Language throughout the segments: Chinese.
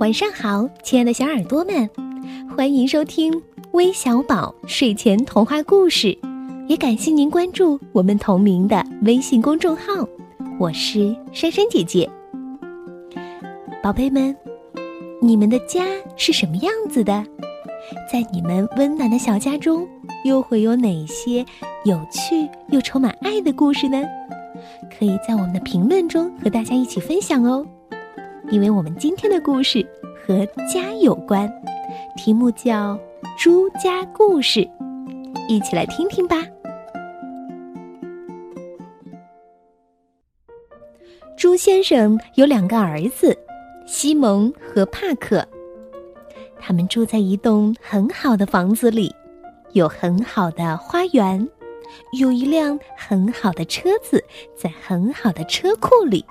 晚上好，亲爱的小耳朵们，欢迎收听微小宝睡前童话故事，也感谢您关注我们同名的微信公众号。我是珊珊姐姐。宝贝们，你们的家是什么样子的？在你们温暖的小家中，又会有哪些有趣又充满爱的故事呢？可以在我们的评论中和大家一起分享哦。因为我们今天的故事和家有关，题目叫《猪家故事》，一起来听听吧。朱先生有两个儿子，西蒙和帕克，他们住在一栋很好的房子里，有很好的花园，有一辆很好的车子在很好的车库里，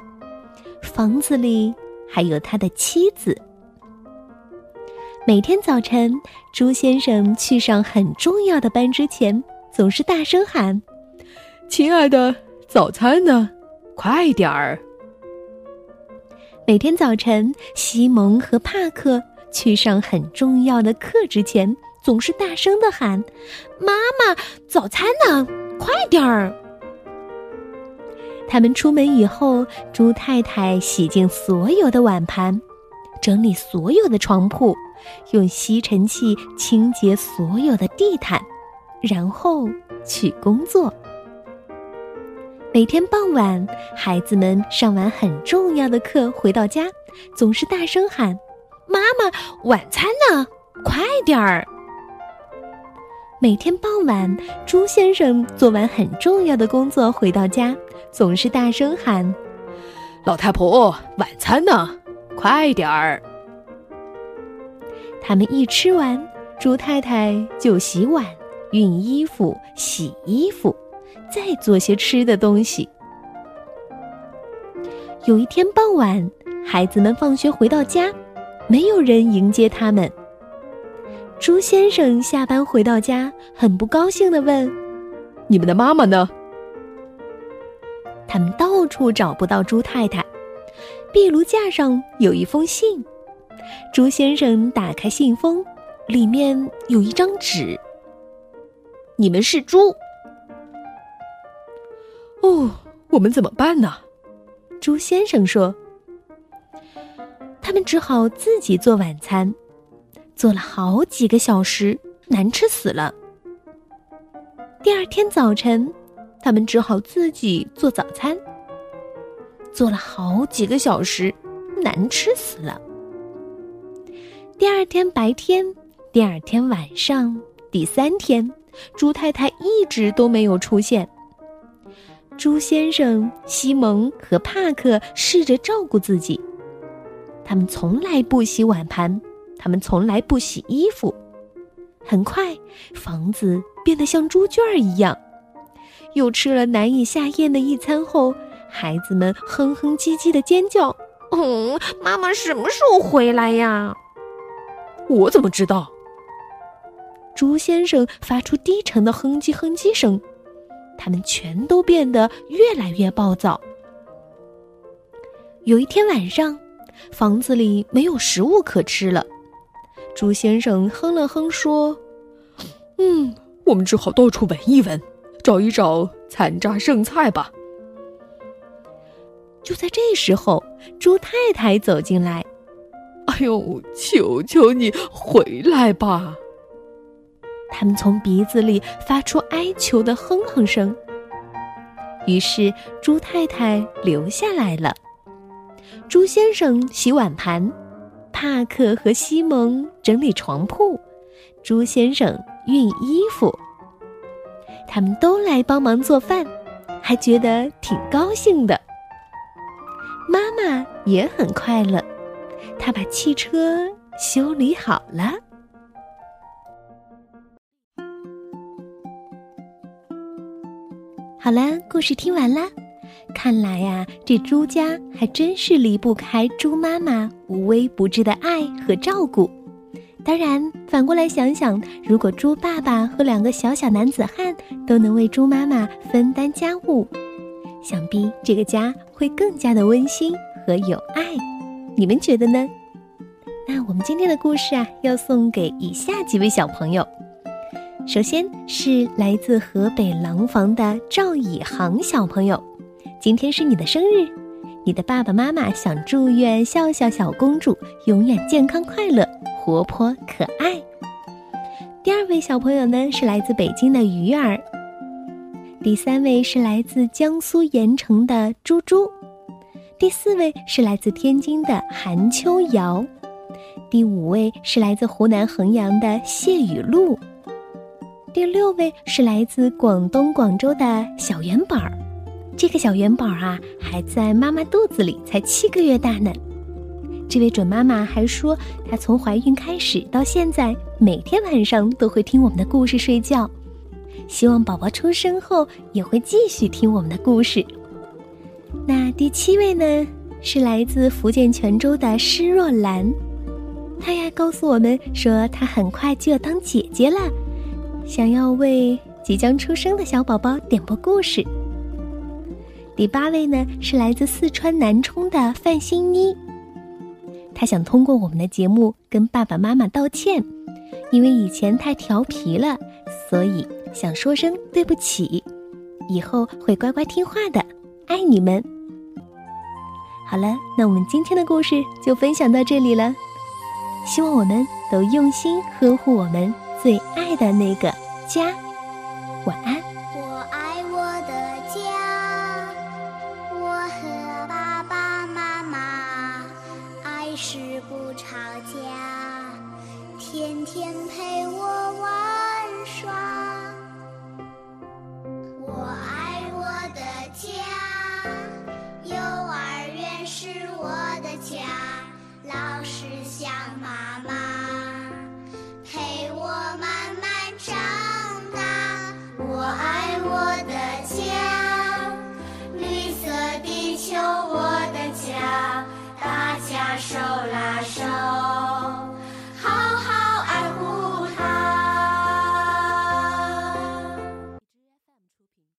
房子里。还有他的妻子。每天早晨，朱先生去上很重要的班之前，总是大声喊：“亲爱的，早餐呢？快点儿！”每天早晨，西蒙和帕克去上很重要的课之前，总是大声的喊：“妈妈，早餐呢？快点儿！”他们出门以后，猪太太洗净所有的碗盘，整理所有的床铺，用吸尘器清洁所有的地毯，然后去工作。每天傍晚，孩子们上完很重要的课回到家，总是大声喊：“妈妈，晚餐呢？快点儿！”每天傍晚，猪先生做完很重要的工作回到家，总是大声喊：“老太婆，晚餐呢？快点儿！”他们一吃完，猪太太就洗碗、熨衣服、洗衣服，再做些吃的东西。有一天傍晚，孩子们放学回到家，没有人迎接他们。猪先生下班回到家，很不高兴的问：“你们的妈妈呢？”他们到处找不到猪太太。壁炉架上有一封信，猪先生打开信封，里面有一张纸。你们是猪？哦，我们怎么办呢？猪先生说：“他们只好自己做晚餐。”做了好几个小时，难吃死了。第二天早晨，他们只好自己做早餐。做了好几个小时，难吃死了。第二天白天，第二天晚上，第三天，猪太太一直都没有出现。猪先生、西蒙和帕克试着照顾自己，他们从来不洗碗盘。他们从来不洗衣服。很快，房子变得像猪圈一样。又吃了难以下咽的一餐后，孩子们哼哼唧唧的尖叫：“嗯，妈妈什么时候回来呀？”我怎么知道？猪先生发出低沉的哼唧哼唧声。他们全都变得越来越暴躁。有一天晚上，房子里没有食物可吃了。猪先生哼了哼说：“嗯，我们只好到处闻一闻，找一找残渣剩菜吧。”就在这时候，猪太太走进来：“哎呦，求求你回来吧！”他们从鼻子里发出哀求的哼哼声。于是，猪太太留下来了。猪先生洗碗盘。帕克和西蒙整理床铺，猪先生熨衣服。他们都来帮忙做饭，还觉得挺高兴的。妈妈也很快乐，她把汽车修理好了。好了，故事听完了。看来呀，这猪家还真是离不开猪妈妈无微不至的爱和照顾。当然，反过来想想，如果猪爸爸和两个小小男子汉都能为猪妈妈分担家务，想必这个家会更加的温馨和有爱。你们觉得呢？那我们今天的故事啊，要送给以下几位小朋友。首先是来自河北廊坊的赵以航小朋友，今天是你的生日，你的爸爸妈妈想祝愿笑笑小公主永远健康快乐、活泼可爱。第二位小朋友呢，是来自北京的鱼儿。第三位是来自江苏盐城的猪猪，第四位是来自天津的韩秋瑶。第五位是来自湖南衡阳的谢雨露，第六位是来自广东广州的小元宝。这个小元宝啊，还在妈妈肚子里才七个月大呢。这位准妈妈还说，她从怀孕开始到现在，每天晚上都会听我们的故事睡觉，希望宝宝出生后也会继续听我们的故事。那第七位呢，是来自福建泉州的施若兰。她呀告诉我们说，她很快就要当姐姐了，想要为即将出生的小宝宝点播故事。第八位呢是来自四川南充的范欣妮，他想通过我们的节目跟爸爸妈妈道歉，因为以前太调皮了，所以想说声对不起，以后会乖乖听话的，爱你们。好了，那我们今天的故事就分享到这里了。希望我们都用心呵护我们最爱的那个家。晚安。天陪我玩耍。我爱我的家，幼儿园是我的家。老师像妈。